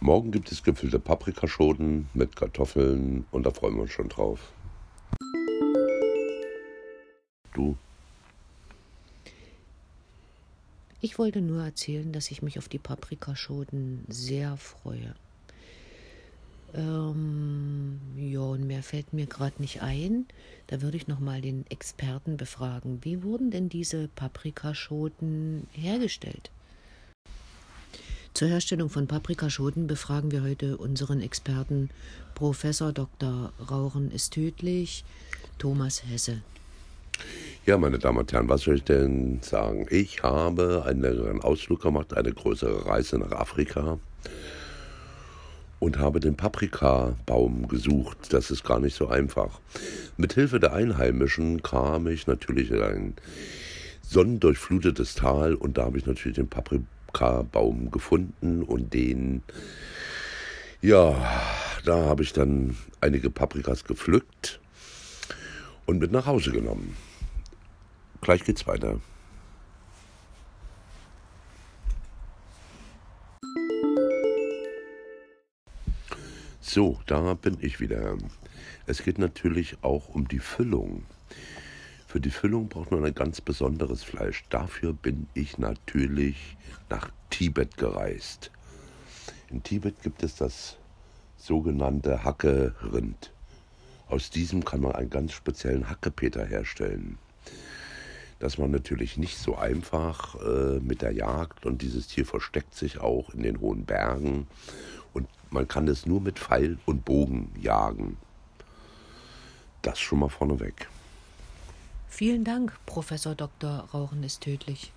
Morgen gibt es gefüllte Paprikaschoten mit Kartoffeln und da freuen wir uns schon drauf. Du? Ich wollte nur erzählen, dass ich mich auf die Paprikaschoten sehr freue. Ähm, ja, und mehr fällt mir gerade nicht ein. Da würde ich noch mal den Experten befragen. Wie wurden denn diese Paprikaschoten hergestellt? Zur Herstellung von Paprikaschoten befragen wir heute unseren Experten Professor Dr. Rauchen ist tödlich, Thomas Hesse. Ja, meine Damen und Herren, was soll ich denn sagen? Ich habe einen längeren Ausflug gemacht, eine größere Reise nach Afrika und habe den Paprikabaum gesucht. Das ist gar nicht so einfach. Mit Hilfe der Einheimischen kam ich natürlich in ein sonnendurchflutetes Tal und da habe ich natürlich den Paprikabaum gefunden und den, ja, da habe ich dann einige Paprikas gepflückt und mit nach Hause genommen. Gleich geht's weiter. So, da bin ich wieder. Es geht natürlich auch um die Füllung. Für die Füllung braucht man ein ganz besonderes Fleisch. Dafür bin ich natürlich nach Tibet gereist. In Tibet gibt es das sogenannte Hackerind. Aus diesem kann man einen ganz speziellen Hackepeter herstellen. Das war natürlich nicht so einfach äh, mit der Jagd und dieses Tier versteckt sich auch in den hohen Bergen und man kann es nur mit Pfeil und Bogen jagen. Das schon mal vorneweg. Vielen Dank, Professor Dr. Rauchen ist tödlich.